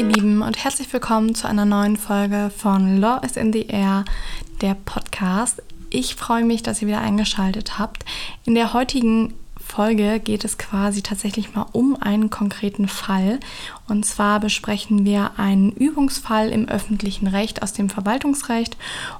ihr Lieben und herzlich willkommen zu einer neuen Folge von Law is in the Air, der Podcast. Ich freue mich, dass ihr wieder eingeschaltet habt. In der heutigen Folge geht es quasi tatsächlich mal um einen konkreten Fall. Und zwar besprechen wir einen Übungsfall im öffentlichen Recht aus dem Verwaltungsrecht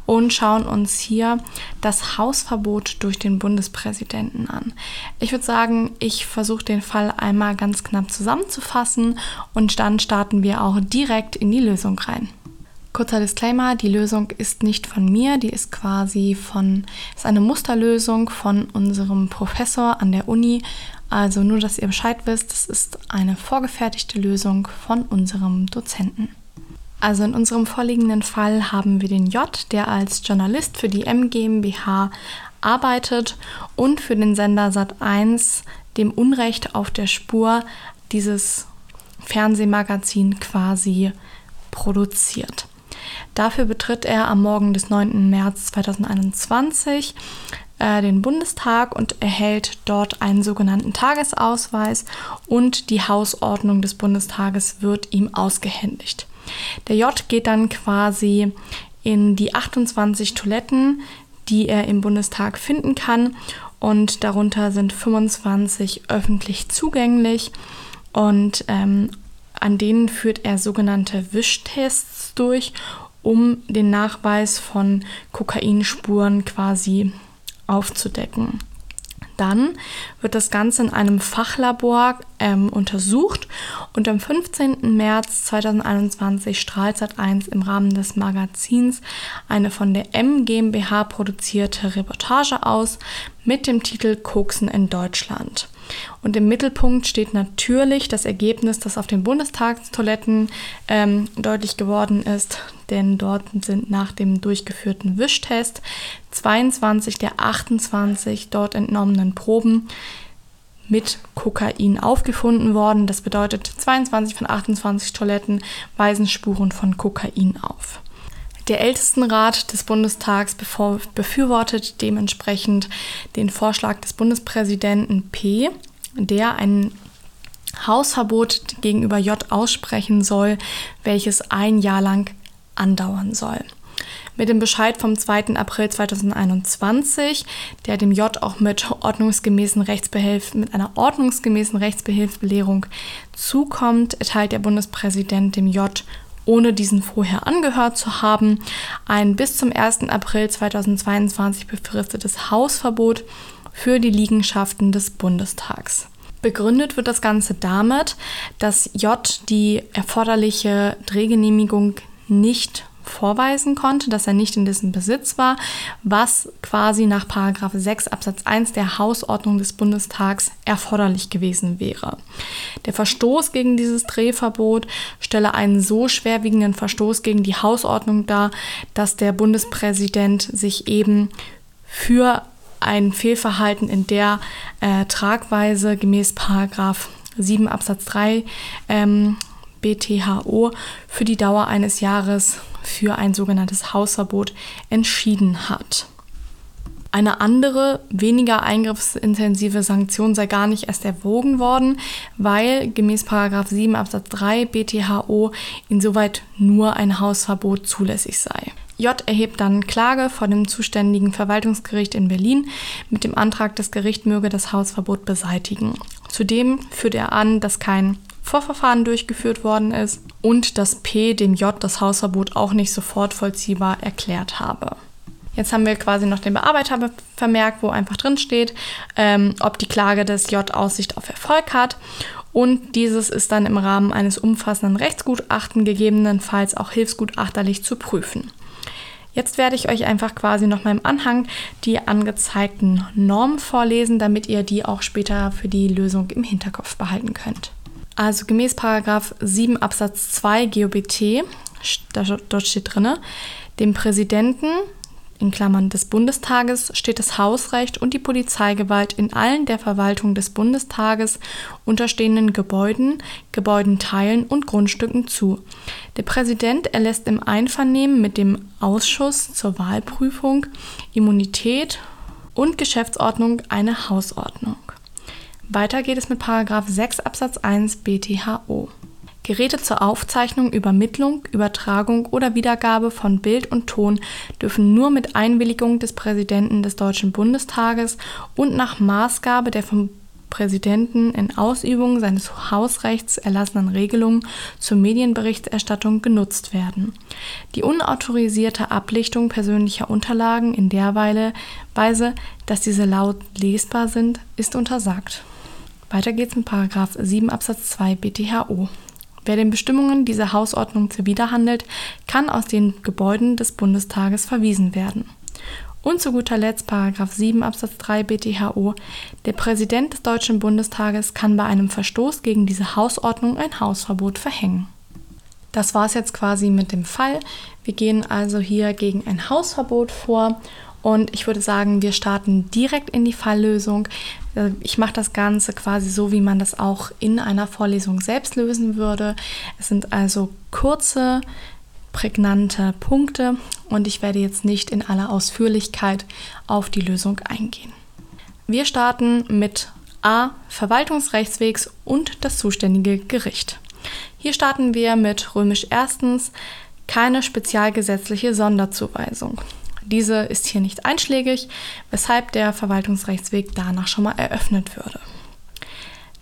und schauen uns hier das Hausverbot durch den Bundespräsidenten an. Ich würde sagen, ich versuche den Fall einmal ganz knapp zusammenzufassen und dann starten wir auch direkt in die Lösung rein. Kurzer Disclaimer, die Lösung ist nicht von mir, die ist quasi von, ist eine Musterlösung von unserem Professor an der Uni. Also nur, dass ihr Bescheid wisst, das ist eine vorgefertigte Lösung von unserem Dozenten. Also in unserem vorliegenden Fall haben wir den J, der als Journalist für die M GmbH arbeitet und für den Sender Sat1 dem Unrecht auf der Spur dieses Fernsehmagazin quasi produziert. Dafür betritt er am Morgen des 9. März 2021 äh, den Bundestag und erhält dort einen sogenannten Tagesausweis und die Hausordnung des Bundestages wird ihm ausgehändigt. Der J geht dann quasi in die 28 Toiletten, die er im Bundestag finden kann und darunter sind 25 öffentlich zugänglich und ähm, an denen führt er sogenannte Wischtests durch, um den Nachweis von Kokainspuren quasi aufzudecken. Dann wird das Ganze in einem Fachlabor ähm, untersucht und am 15. März 2021 strahlt Sat1 im Rahmen des Magazins eine von der M GmbH produzierte Reportage aus mit dem Titel Koksen in Deutschland. Und im Mittelpunkt steht natürlich das Ergebnis, das auf den Bundestagstoiletten ähm, deutlich geworden ist, denn dort sind nach dem durchgeführten Wischtest 22 der 28 dort entnommenen Proben mit Kokain aufgefunden worden. Das bedeutet, 22 von 28 Toiletten weisen Spuren von Kokain auf. Der Ältestenrat des Bundestags befürwortet dementsprechend den Vorschlag des Bundespräsidenten P, der ein Hausverbot gegenüber J aussprechen soll, welches ein Jahr lang andauern soll. Mit dem Bescheid vom 2. April 2021, der dem J auch mit ordnungsgemäßen Rechtsbehelf, mit einer ordnungsgemäßen Rechtsbehilfsbelehrung zukommt, erteilt der Bundespräsident dem J ohne diesen vorher angehört zu haben, ein bis zum 1. April 2022 befristetes Hausverbot für die Liegenschaften des Bundestags. Begründet wird das Ganze damit, dass J die erforderliche Drehgenehmigung nicht vorweisen konnte, dass er nicht in dessen Besitz war, was quasi nach 6 Absatz 1 der Hausordnung des Bundestags erforderlich gewesen wäre. Der Verstoß gegen dieses Drehverbot stelle einen so schwerwiegenden Verstoß gegen die Hausordnung dar, dass der Bundespräsident sich eben für ein Fehlverhalten in der äh, Tragweise gemäß 7 Absatz 3 ähm, BTHO für die Dauer eines Jahres für ein sogenanntes Hausverbot entschieden hat. Eine andere, weniger eingriffsintensive Sanktion sei gar nicht erst erwogen worden, weil gemäß 7 Absatz 3 BTHO insoweit nur ein Hausverbot zulässig sei. J erhebt dann Klage vor dem zuständigen Verwaltungsgericht in Berlin mit dem Antrag, das Gericht möge das Hausverbot beseitigen. Zudem führt er an, dass kein Vorverfahren durchgeführt worden ist und dass P dem J das Hausverbot auch nicht sofort vollziehbar erklärt habe. Jetzt haben wir quasi noch den Bearbeiter vermerkt, wo einfach drin steht, ähm, ob die Klage des J Aussicht auf Erfolg hat. Und dieses ist dann im Rahmen eines umfassenden Rechtsgutachten gegebenenfalls auch hilfsgutachterlich zu prüfen. Jetzt werde ich euch einfach quasi noch mal im Anhang die angezeigten Normen vorlesen, damit ihr die auch später für die Lösung im Hinterkopf behalten könnt. Also gemäß Paragraph 7 Absatz 2 GOBT, dort steht drin, dem Präsidenten in Klammern des Bundestages steht das Hausrecht und die Polizeigewalt in allen der Verwaltung des Bundestages unterstehenden Gebäuden, Gebäudenteilen und Grundstücken zu. Der Präsident erlässt im Einvernehmen mit dem Ausschuss zur Wahlprüfung, Immunität und Geschäftsordnung eine Hausordnung. Weiter geht es mit 6 Absatz 1 BTHO. Geräte zur Aufzeichnung, Übermittlung, Übertragung oder Wiedergabe von Bild und Ton dürfen nur mit Einwilligung des Präsidenten des Deutschen Bundestages und nach Maßgabe der vom Präsidenten in Ausübung seines Hausrechts erlassenen Regelungen zur Medienberichterstattung genutzt werden. Die unautorisierte Ablichtung persönlicher Unterlagen in der Weise, dass diese laut lesbar sind, ist untersagt. Weiter geht's in Paragraph 7 Absatz 2 BTHO. Wer den Bestimmungen dieser Hausordnung zuwiderhandelt, kann aus den Gebäuden des Bundestages verwiesen werden. Und zu guter Letzt Paragraph 7 Absatz 3 BTHO. Der Präsident des Deutschen Bundestages kann bei einem Verstoß gegen diese Hausordnung ein Hausverbot verhängen. Das war es jetzt quasi mit dem Fall. Wir gehen also hier gegen ein Hausverbot vor und ich würde sagen, wir starten direkt in die Falllösung. Äh, ich mache das Ganze quasi so, wie man das auch in einer Vorlesung selbst lösen würde. Es sind also kurze, prägnante Punkte und ich werde jetzt nicht in aller Ausführlichkeit auf die Lösung eingehen. Wir starten mit A. Verwaltungsrechtswegs und das zuständige Gericht. Hier starten wir mit römisch erstens keine spezialgesetzliche Sonderzuweisung. Diese ist hier nicht einschlägig, weshalb der Verwaltungsrechtsweg danach schon mal eröffnet würde.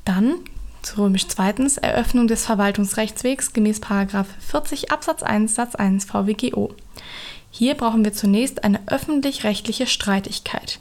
Dann zu römisch zweitens Eröffnung des Verwaltungsrechtswegs gemäß 40 Absatz 1 Satz 1 VWGO. Hier brauchen wir zunächst eine öffentlich-rechtliche Streitigkeit.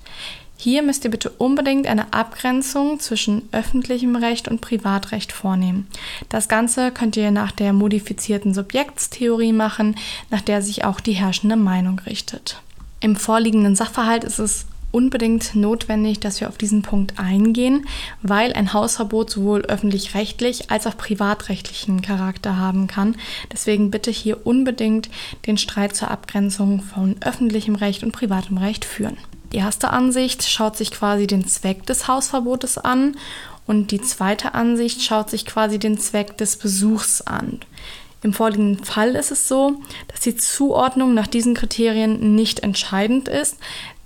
Hier müsst ihr bitte unbedingt eine Abgrenzung zwischen öffentlichem Recht und Privatrecht vornehmen. Das Ganze könnt ihr nach der modifizierten Subjektstheorie machen, nach der sich auch die herrschende Meinung richtet. Im vorliegenden Sachverhalt ist es unbedingt notwendig, dass wir auf diesen Punkt eingehen, weil ein Hausverbot sowohl öffentlich-rechtlich als auch privatrechtlichen Charakter haben kann. Deswegen bitte hier unbedingt den Streit zur Abgrenzung von öffentlichem Recht und privatem Recht führen. Die erste Ansicht schaut sich quasi den Zweck des Hausverbotes an und die zweite Ansicht schaut sich quasi den Zweck des Besuchs an. Im vorliegenden Fall ist es so, dass die Zuordnung nach diesen Kriterien nicht entscheidend ist,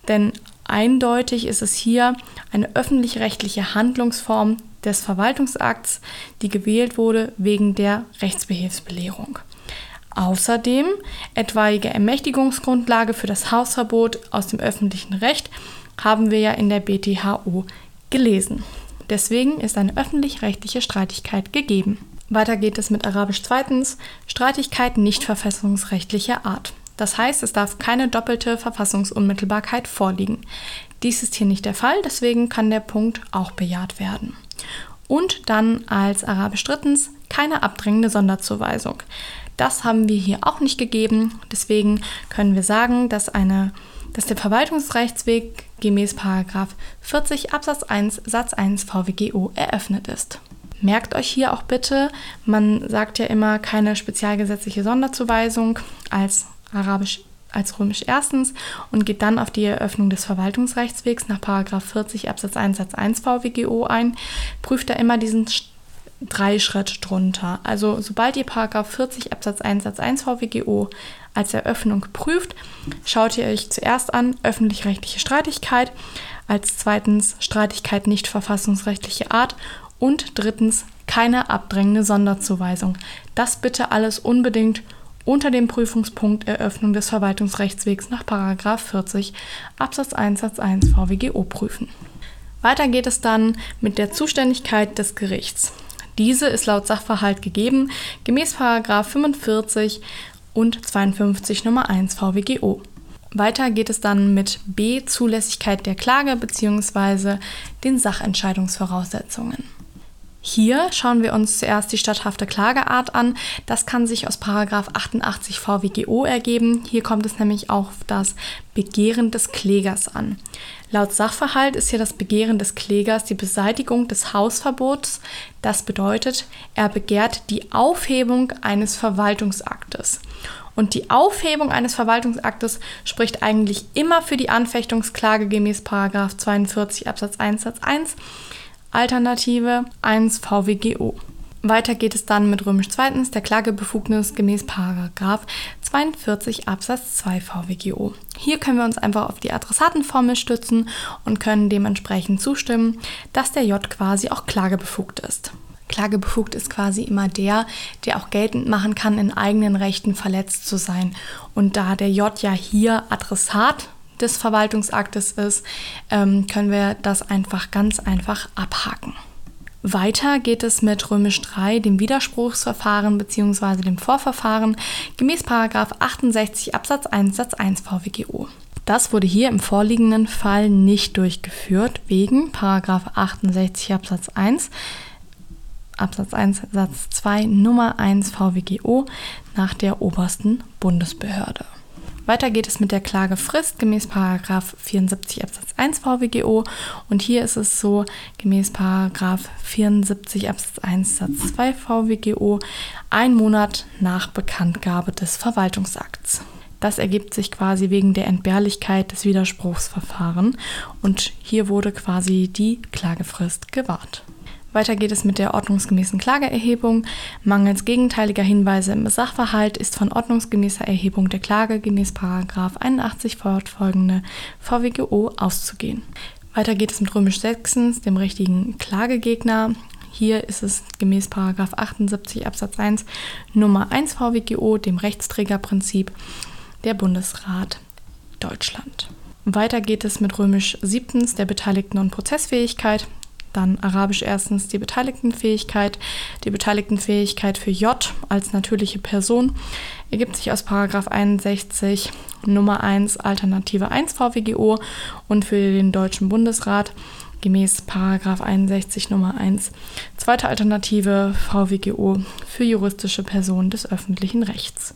denn Eindeutig ist es hier eine öffentlich-rechtliche Handlungsform des Verwaltungsakts, die gewählt wurde wegen der Rechtsbehelfsbelehrung. Außerdem etwaige Ermächtigungsgrundlage für das Hausverbot aus dem öffentlichen Recht haben wir ja in der BTHO gelesen. Deswegen ist eine öffentlich-rechtliche Streitigkeit gegeben. Weiter geht es mit Arabisch zweitens, Streitigkeit nicht verfassungsrechtlicher Art. Das heißt, es darf keine doppelte Verfassungsunmittelbarkeit vorliegen. Dies ist hier nicht der Fall, deswegen kann der Punkt auch bejaht werden. Und dann als Arabisch drittens keine abdrängende Sonderzuweisung. Das haben wir hier auch nicht gegeben, deswegen können wir sagen, dass, eine, dass der Verwaltungsrechtsweg gemäß 40 Absatz 1 Satz 1 VWGO eröffnet ist. Merkt euch hier auch bitte, man sagt ja immer keine spezialgesetzliche Sonderzuweisung als Arabisch als römisch erstens und geht dann auf die Eröffnung des Verwaltungsrechtswegs nach 40 Absatz 1 Satz 1 VWGO ein, prüft er immer diesen drei Schritt drunter. Also sobald ihr 40 Absatz 1 Satz 1 VWGO als Eröffnung prüft, schaut ihr euch zuerst an öffentlich-rechtliche Streitigkeit, als zweitens Streitigkeit nicht verfassungsrechtliche Art und drittens keine abdrängende Sonderzuweisung. Das bitte alles unbedingt unter dem Prüfungspunkt Eröffnung des Verwaltungsrechtswegs nach 40 Absatz 1 Satz 1 VWGO prüfen. Weiter geht es dann mit der Zuständigkeit des Gerichts. Diese ist laut Sachverhalt gegeben, gemäß 45 und 52 Nummer 1 VWGO. Weiter geht es dann mit B Zulässigkeit der Klage bzw. den Sachentscheidungsvoraussetzungen. Hier schauen wir uns zuerst die statthafte Klageart an. Das kann sich aus 88 VWGO ergeben. Hier kommt es nämlich auf das Begehren des Klägers an. Laut Sachverhalt ist hier das Begehren des Klägers die Beseitigung des Hausverbots. Das bedeutet, er begehrt die Aufhebung eines Verwaltungsaktes. Und die Aufhebung eines Verwaltungsaktes spricht eigentlich immer für die Anfechtungsklage gemäß 42 Absatz 1 Satz 1 Alternative 1 VWGO. Weiter geht es dann mit römisch zweitens der Klagebefugnis gemäß Paragraph 42 Absatz 2 VWGO. Hier können wir uns einfach auf die Adressatenformel stützen und können dementsprechend zustimmen, dass der J quasi auch klagebefugt ist. Klagebefugt ist quasi immer der, der auch geltend machen kann, in eigenen Rechten verletzt zu sein. Und da der J ja hier Adressat des Verwaltungsaktes ist, ähm, können wir das einfach ganz einfach abhaken. Weiter geht es mit Römisch 3, dem Widerspruchsverfahren bzw. dem Vorverfahren gemäß 68 Absatz 1 Satz 1 VWGO. Das wurde hier im vorliegenden Fall nicht durchgeführt, wegen 68 Absatz 1 Absatz 1 Satz 2 Nummer 1 VWGO nach der obersten Bundesbehörde. Weiter geht es mit der Klagefrist gemäß 74 Absatz 1 VWGO und hier ist es so gemäß 74 Absatz 1 Satz 2 VWGO ein Monat nach Bekanntgabe des Verwaltungsakts. Das ergibt sich quasi wegen der Entbehrlichkeit des Widerspruchsverfahrens und hier wurde quasi die Klagefrist gewahrt. Weiter geht es mit der ordnungsgemäßen Klageerhebung. Mangels gegenteiliger Hinweise im Sachverhalt ist von ordnungsgemäßer Erhebung der Klage gemäß 81 fortfolgende VWGO auszugehen. Weiter geht es mit römisch 6, dem richtigen Klagegegner. Hier ist es gemäß 78 Absatz 1 Nummer 1 VWGO, dem Rechtsträgerprinzip der Bundesrat Deutschland. Weiter geht es mit römisch 7, der Beteiligten- und Prozessfähigkeit. Dann Arabisch erstens die Beteiligtenfähigkeit. Die Beteiligtenfähigkeit für J als natürliche Person ergibt sich aus 61 Nummer 1 Alternative 1 VWGO und für den Deutschen Bundesrat gemäß 61 Nummer 1 zweite Alternative VWGO für juristische Personen des öffentlichen Rechts.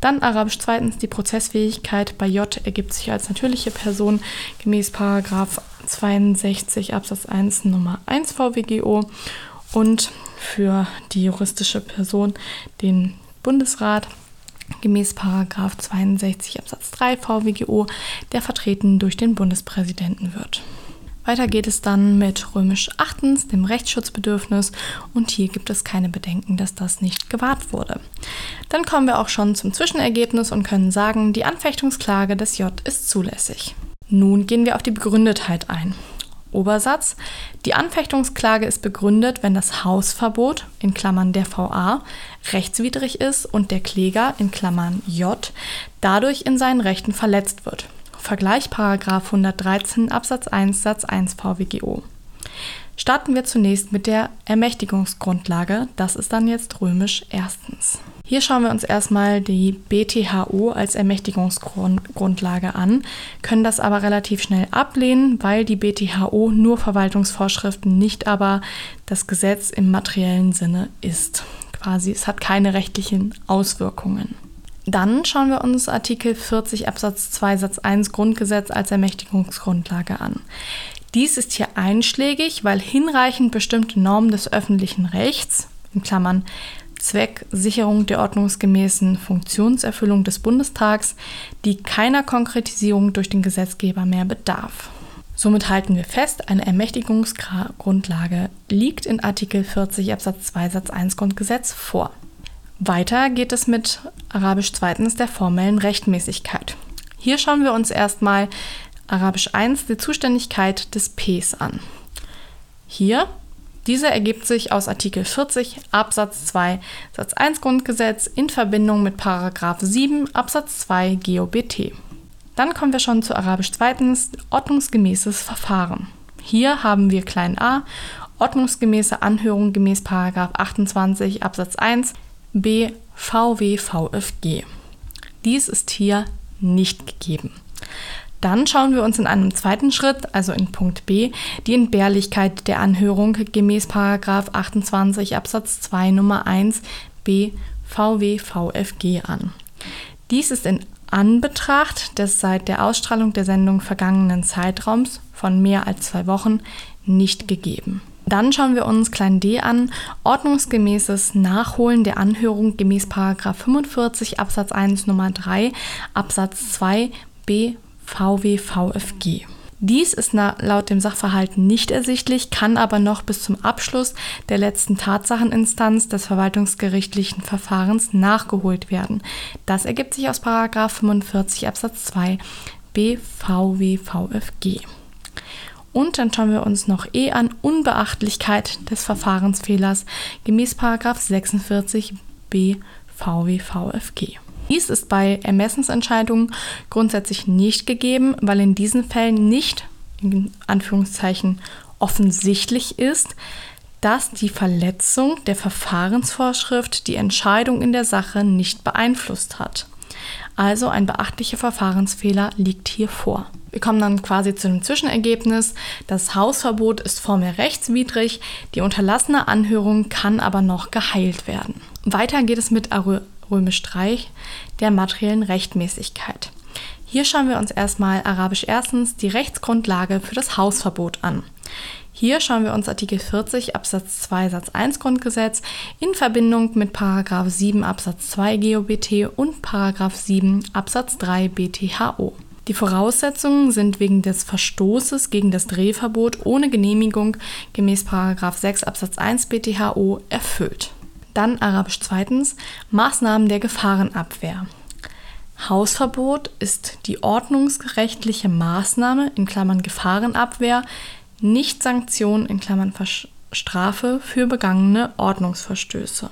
Dann Arabisch zweitens die Prozessfähigkeit bei J ergibt sich als natürliche Person gemäß 62 Absatz 1 Nummer 1 VWGO und für die juristische Person den Bundesrat gemäß 62 Absatz 3 VWGO, der vertreten durch den Bundespräsidenten wird. Weiter geht es dann mit römisch 8, dem Rechtsschutzbedürfnis und hier gibt es keine Bedenken, dass das nicht gewahrt wurde. Dann kommen wir auch schon zum Zwischenergebnis und können sagen, die Anfechtungsklage des J ist zulässig. Nun gehen wir auf die Begründetheit ein. Obersatz. Die Anfechtungsklage ist begründet, wenn das Hausverbot in Klammern der VA rechtswidrig ist und der Kläger in Klammern J dadurch in seinen Rechten verletzt wird. Vergleich 113 Absatz 1 Satz 1 VWGO. Starten wir zunächst mit der Ermächtigungsgrundlage. Das ist dann jetzt römisch erstens. Hier schauen wir uns erstmal die BTHO als Ermächtigungsgrundlage an, können das aber relativ schnell ablehnen, weil die BTHO nur Verwaltungsvorschriften, nicht aber das Gesetz im materiellen Sinne ist. Quasi, es hat keine rechtlichen Auswirkungen. Dann schauen wir uns Artikel 40 Absatz 2 Satz 1 Grundgesetz als Ermächtigungsgrundlage an. Dies ist hier einschlägig, weil hinreichend bestimmte Normen des öffentlichen Rechts, in Klammern Zwecksicherung der ordnungsgemäßen Funktionserfüllung des Bundestags, die keiner Konkretisierung durch den Gesetzgeber mehr bedarf. Somit halten wir fest, eine Ermächtigungsgrundlage liegt in Artikel 40 Absatz 2 Satz 1 Grundgesetz vor. Weiter geht es mit Arabisch zweitens der formellen Rechtmäßigkeit. Hier schauen wir uns erstmal Arabisch 1 die Zuständigkeit des Ps an. Hier, diese ergibt sich aus Artikel 40 Absatz 2 Satz 1 Grundgesetz in Verbindung mit Paragraph 7 Absatz 2 GOBT. Dann kommen wir schon zu Arabisch zweitens ordnungsgemäßes Verfahren. Hier haben wir klein a ordnungsgemäße Anhörung gemäß Paragraph 28 Absatz 1 B. VWVFG. Dies ist hier nicht gegeben. Dann schauen wir uns in einem zweiten Schritt, also in Punkt B, die Entbehrlichkeit der Anhörung gemäß 28 Absatz 2 Nummer 1 B VWVFG an. Dies ist in Anbetracht des seit der Ausstrahlung der Sendung vergangenen Zeitraums von mehr als zwei Wochen nicht gegeben. Dann schauen wir uns klein d an, ordnungsgemäßes Nachholen der Anhörung gemäß 45 Absatz 1 Nummer 3 Absatz 2 B VW VFG. Dies ist laut dem Sachverhalt nicht ersichtlich, kann aber noch bis zum Abschluss der letzten Tatsacheninstanz des verwaltungsgerichtlichen Verfahrens nachgeholt werden. Das ergibt sich aus 45 Absatz 2 BVWVFG. Und dann schauen wir uns noch E an Unbeachtlichkeit des Verfahrensfehlers gemäß 46b VWVFG. Dies ist bei Ermessensentscheidungen grundsätzlich nicht gegeben, weil in diesen Fällen nicht, in Anführungszeichen, offensichtlich ist, dass die Verletzung der Verfahrensvorschrift die Entscheidung in der Sache nicht beeinflusst hat. Also ein beachtlicher Verfahrensfehler liegt hier vor. Wir kommen dann quasi zu dem Zwischenergebnis. Das Hausverbot ist formell rechtswidrig, die unterlassene Anhörung kann aber noch geheilt werden. Weiter geht es mit römisch 3 der materiellen Rechtmäßigkeit. Hier schauen wir uns erstmal arabisch erstens die Rechtsgrundlage für das Hausverbot an. Hier schauen wir uns Artikel 40 Absatz 2 Satz 1 Grundgesetz in Verbindung mit Paragraph 7 Absatz 2 GOBT und Paragraph 7 Absatz 3 BTHO. Die Voraussetzungen sind wegen des Verstoßes gegen das Drehverbot ohne Genehmigung gemäß Paragraph 6 Absatz 1 BTHO erfüllt. Dann arabisch zweitens Maßnahmen der Gefahrenabwehr. Hausverbot ist die ordnungsrechtliche Maßnahme in Klammern Gefahrenabwehr, nicht Sanktion in Klammern Strafe für begangene Ordnungsverstöße.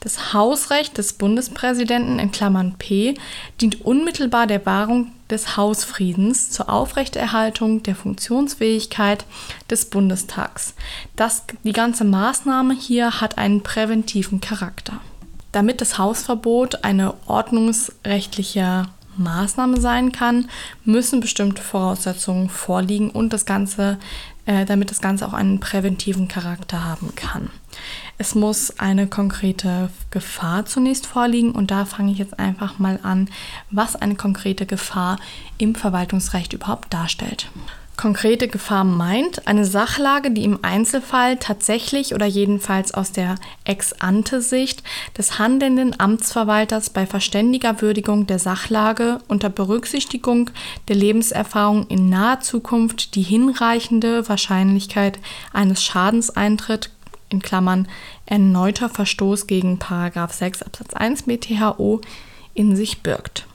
Das Hausrecht des Bundespräsidenten in Klammern P dient unmittelbar der Wahrung des Hausfriedens zur Aufrechterhaltung der Funktionsfähigkeit des Bundestags. Das, die ganze Maßnahme hier hat einen präventiven Charakter. Damit das Hausverbot eine ordnungsrechtliche Maßnahme sein kann, müssen bestimmte Voraussetzungen vorliegen und das Ganze, äh, damit das Ganze auch einen präventiven Charakter haben kann. Es muss eine konkrete Gefahr zunächst vorliegen und da fange ich jetzt einfach mal an, was eine konkrete Gefahr im Verwaltungsrecht überhaupt darstellt. Konkrete Gefahr meint eine Sachlage, die im Einzelfall tatsächlich oder jedenfalls aus der Ex-ante-Sicht des handelnden Amtsverwalters bei verständiger Würdigung der Sachlage unter Berücksichtigung der Lebenserfahrung in naher Zukunft die hinreichende Wahrscheinlichkeit eines Schadens eintritt, in Klammern erneuter Verstoß gegen 6 Absatz 1 BTHO in sich birgt.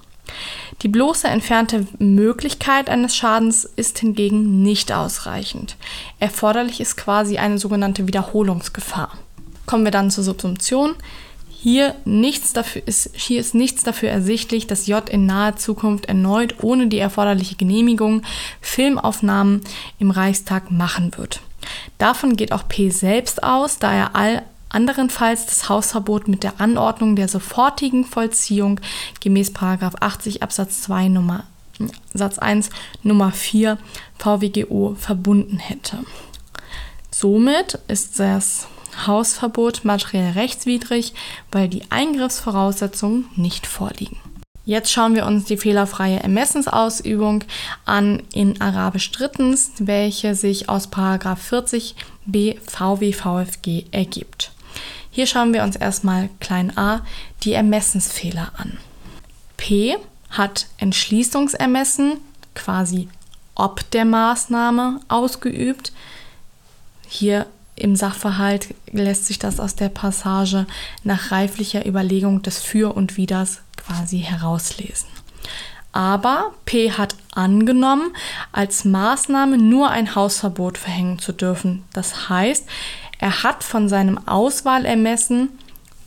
Die bloße entfernte Möglichkeit eines Schadens ist hingegen nicht ausreichend. Erforderlich ist quasi eine sogenannte Wiederholungsgefahr. Kommen wir dann zur Subsumption. Hier, nichts dafür ist, hier ist nichts dafür ersichtlich, dass J in naher Zukunft erneut ohne die erforderliche Genehmigung Filmaufnahmen im Reichstag machen wird. Davon geht auch P selbst aus, da er all anderenfalls das Hausverbot mit der Anordnung der sofortigen Vollziehung gemäß 80 Absatz 2 Nummer, Satz 1 Nummer 4 VWGO verbunden hätte. Somit ist das Hausverbot materiell rechtswidrig, weil die Eingriffsvoraussetzungen nicht vorliegen. Jetzt schauen wir uns die fehlerfreie Ermessensausübung an in Arabisch drittens, welche sich aus 40 b VWVFG ergibt. Hier schauen wir uns erstmal klein a die Ermessensfehler an. P hat Entschließungsermessen, quasi ob der Maßnahme ausgeübt. Hier im Sachverhalt lässt sich das aus der Passage nach reiflicher Überlegung des Für und Widers quasi herauslesen. Aber P hat angenommen, als Maßnahme nur ein Hausverbot verhängen zu dürfen. Das heißt, er hat von seinem Auswahlermessen,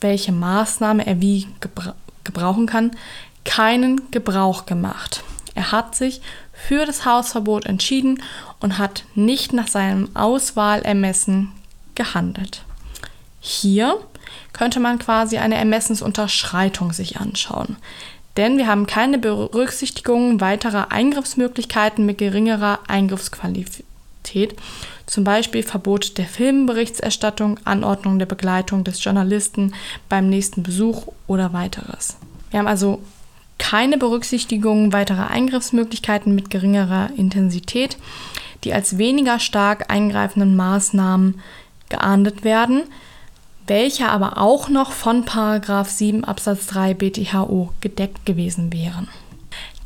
welche Maßnahme er wie gebra gebrauchen kann, keinen Gebrauch gemacht. Er hat sich für das Hausverbot entschieden und hat nicht nach seinem Auswahlermessen gehandelt. Hier könnte man quasi eine Ermessensunterschreitung sich anschauen. Denn wir haben keine Berücksichtigung weiterer Eingriffsmöglichkeiten mit geringerer Eingriffsqualität zum Beispiel Verbot der Filmberichterstattung, Anordnung der Begleitung des Journalisten beim nächsten Besuch oder weiteres. Wir haben also keine Berücksichtigung weiterer Eingriffsmöglichkeiten mit geringerer Intensität, die als weniger stark eingreifenden Maßnahmen geahndet werden, welche aber auch noch von 7 Absatz 3 BTHO gedeckt gewesen wären.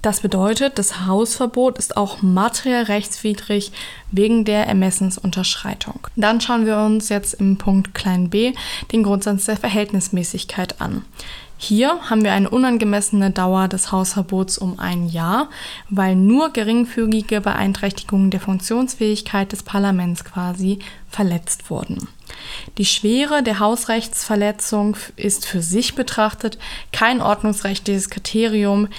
Das bedeutet, das Hausverbot ist auch materiell rechtswidrig wegen der Ermessensunterschreitung. Dann schauen wir uns jetzt im Punkt klein b den Grundsatz der Verhältnismäßigkeit an. Hier haben wir eine unangemessene Dauer des Hausverbots um ein Jahr, weil nur geringfügige Beeinträchtigungen der Funktionsfähigkeit des Parlaments quasi verletzt wurden. Die Schwere der Hausrechtsverletzung ist für sich betrachtet kein ordnungsrechtliches Kriterium.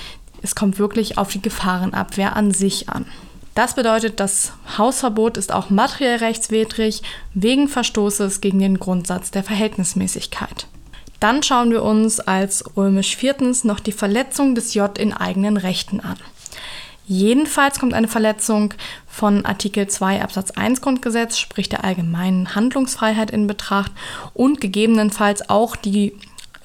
Es kommt wirklich auf die Gefahrenabwehr an sich an. Das bedeutet, das Hausverbot ist auch materiell rechtswidrig wegen Verstoßes gegen den Grundsatz der Verhältnismäßigkeit. Dann schauen wir uns als römisch viertens noch die Verletzung des J in eigenen Rechten an. Jedenfalls kommt eine Verletzung von Artikel 2 Absatz 1 Grundgesetz, sprich der allgemeinen Handlungsfreiheit in Betracht und gegebenenfalls auch die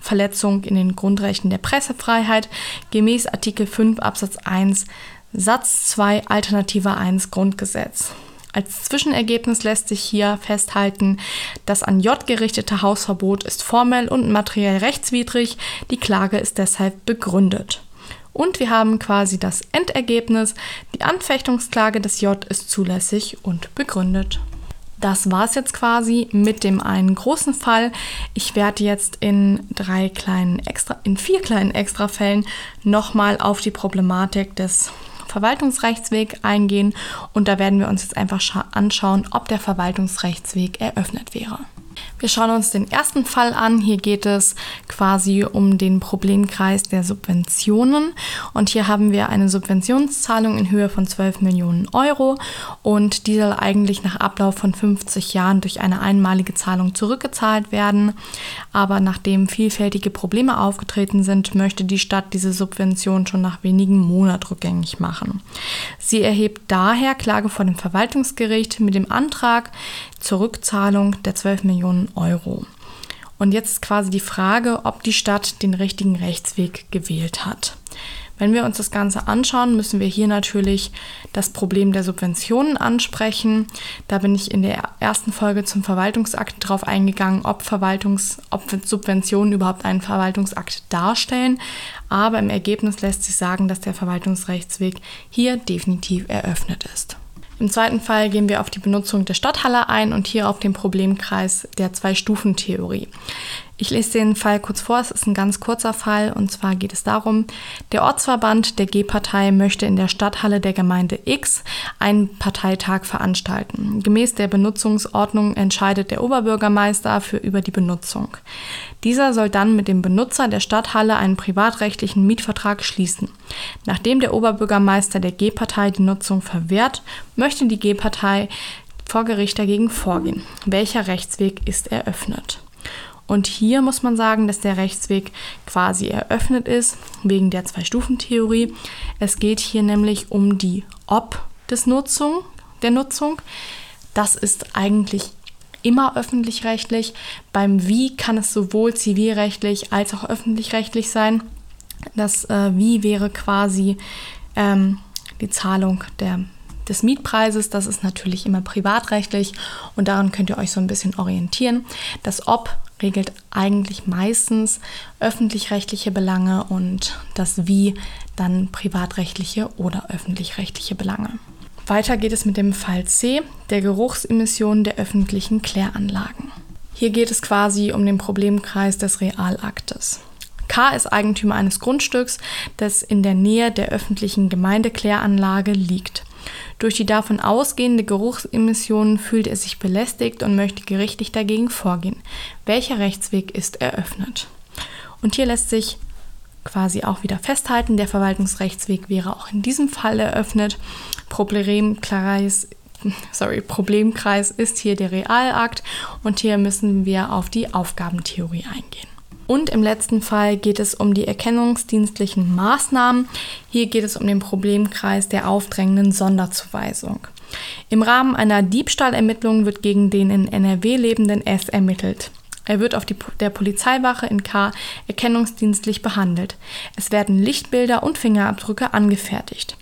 Verletzung in den Grundrechten der Pressefreiheit gemäß Artikel 5 Absatz 1 Satz 2 Alternative 1 Grundgesetz. Als Zwischenergebnis lässt sich hier festhalten, das an J gerichtete Hausverbot ist formell und materiell rechtswidrig, die Klage ist deshalb begründet. Und wir haben quasi das Endergebnis, die Anfechtungsklage des J ist zulässig und begründet. Das war es jetzt quasi mit dem einen großen Fall. Ich werde jetzt in drei kleinen extra, in vier kleinen Extrafällen nochmal auf die Problematik des Verwaltungsrechtsweg eingehen und da werden wir uns jetzt einfach anschauen, ob der Verwaltungsrechtsweg eröffnet wäre. Wir schauen uns den ersten Fall an. Hier geht es quasi um den Problemkreis der Subventionen. Und hier haben wir eine Subventionszahlung in Höhe von 12 Millionen Euro. Und die soll eigentlich nach Ablauf von 50 Jahren durch eine einmalige Zahlung zurückgezahlt werden. Aber nachdem vielfältige Probleme aufgetreten sind, möchte die Stadt diese Subvention schon nach wenigen Monaten rückgängig machen. Sie erhebt daher Klage vor dem Verwaltungsgericht mit dem Antrag, zur Rückzahlung der 12 Millionen Euro. Und jetzt ist quasi die Frage, ob die Stadt den richtigen Rechtsweg gewählt hat. Wenn wir uns das Ganze anschauen, müssen wir hier natürlich das Problem der Subventionen ansprechen. Da bin ich in der ersten Folge zum Verwaltungsakt drauf eingegangen, ob, Verwaltungs-, ob Subventionen überhaupt einen Verwaltungsakt darstellen. Aber im Ergebnis lässt sich sagen, dass der Verwaltungsrechtsweg hier definitiv eröffnet ist. Im zweiten Fall gehen wir auf die Benutzung der Stadthalle ein und hier auf den Problemkreis der Zwei-Stufen-Theorie. Ich lese den Fall kurz vor, es ist ein ganz kurzer Fall und zwar geht es darum, der Ortsverband der G-Partei möchte in der Stadthalle der Gemeinde X einen Parteitag veranstalten. Gemäß der Benutzungsordnung entscheidet der Oberbürgermeister für über die Benutzung. Dieser soll dann mit dem Benutzer der Stadthalle einen privatrechtlichen Mietvertrag schließen. Nachdem der Oberbürgermeister der G-Partei die Nutzung verwehrt, möchte die G-Partei vor Gericht dagegen vorgehen. Welcher Rechtsweg ist eröffnet? Und hier muss man sagen, dass der Rechtsweg quasi eröffnet ist wegen der Zwei-Stufen-Theorie. Es geht hier nämlich um die Ob des Nutzung, der Nutzung. Das ist eigentlich immer öffentlich-rechtlich. Beim Wie kann es sowohl zivilrechtlich als auch öffentlich-rechtlich sein. Das äh, Wie wäre quasi ähm, die Zahlung der des Mietpreises. Das ist natürlich immer privatrechtlich und daran könnt ihr euch so ein bisschen orientieren. Das Ob regelt eigentlich meistens öffentlich-rechtliche Belange und das Wie dann privatrechtliche oder öffentlich-rechtliche Belange. Weiter geht es mit dem Fall C, der Geruchsemissionen der öffentlichen Kläranlagen. Hier geht es quasi um den Problemkreis des Realaktes. K ist Eigentümer eines Grundstücks, das in der Nähe der öffentlichen Gemeindekläranlage liegt. Durch die davon ausgehende Geruchsemissionen fühlt er sich belästigt und möchte gerichtlich dagegen vorgehen. Welcher Rechtsweg ist eröffnet? Und hier lässt sich quasi auch wieder festhalten, der Verwaltungsrechtsweg wäre auch in diesem Fall eröffnet. Problemkreis, sorry, Problemkreis ist hier der Realakt und hier müssen wir auf die Aufgabentheorie eingehen. Und im letzten Fall geht es um die erkennungsdienstlichen Maßnahmen. Hier geht es um den Problemkreis der aufdrängenden Sonderzuweisung. Im Rahmen einer Diebstahlermittlung wird gegen den in NRW lebenden S ermittelt. Er wird auf die, der Polizeiwache in K erkennungsdienstlich behandelt. Es werden Lichtbilder und Fingerabdrücke angefertigt.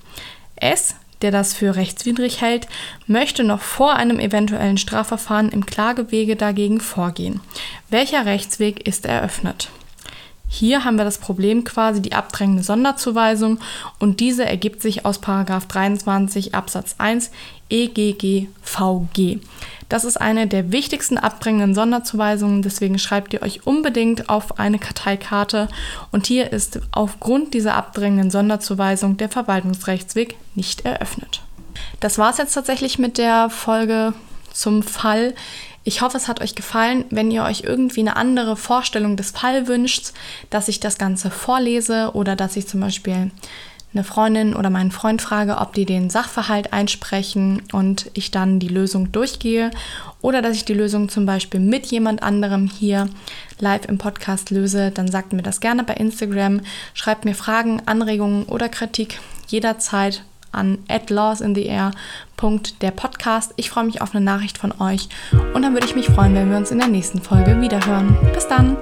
S der das für rechtswidrig hält, möchte noch vor einem eventuellen Strafverfahren im Klagewege dagegen vorgehen. Welcher Rechtsweg ist eröffnet? Hier haben wir das Problem quasi die abdrängende Sonderzuweisung und diese ergibt sich aus 23 Absatz 1 EGGVG. Das ist eine der wichtigsten abbringenden Sonderzuweisungen, deswegen schreibt ihr euch unbedingt auf eine Karteikarte. Und hier ist aufgrund dieser abbringenden Sonderzuweisung der Verwaltungsrechtsweg nicht eröffnet. Das war es jetzt tatsächlich mit der Folge zum Fall. Ich hoffe, es hat euch gefallen. Wenn ihr euch irgendwie eine andere Vorstellung des Falls wünscht, dass ich das Ganze vorlese oder dass ich zum Beispiel eine Freundin oder meinen Freund frage, ob die den Sachverhalt einsprechen und ich dann die Lösung durchgehe oder dass ich die Lösung zum Beispiel mit jemand anderem hier live im Podcast löse, dann sagt mir das gerne bei Instagram. Schreibt mir Fragen, Anregungen oder Kritik jederzeit an lawsintheair.der Podcast. Ich freue mich auf eine Nachricht von euch und dann würde ich mich freuen, wenn wir uns in der nächsten Folge wiederhören. Bis dann!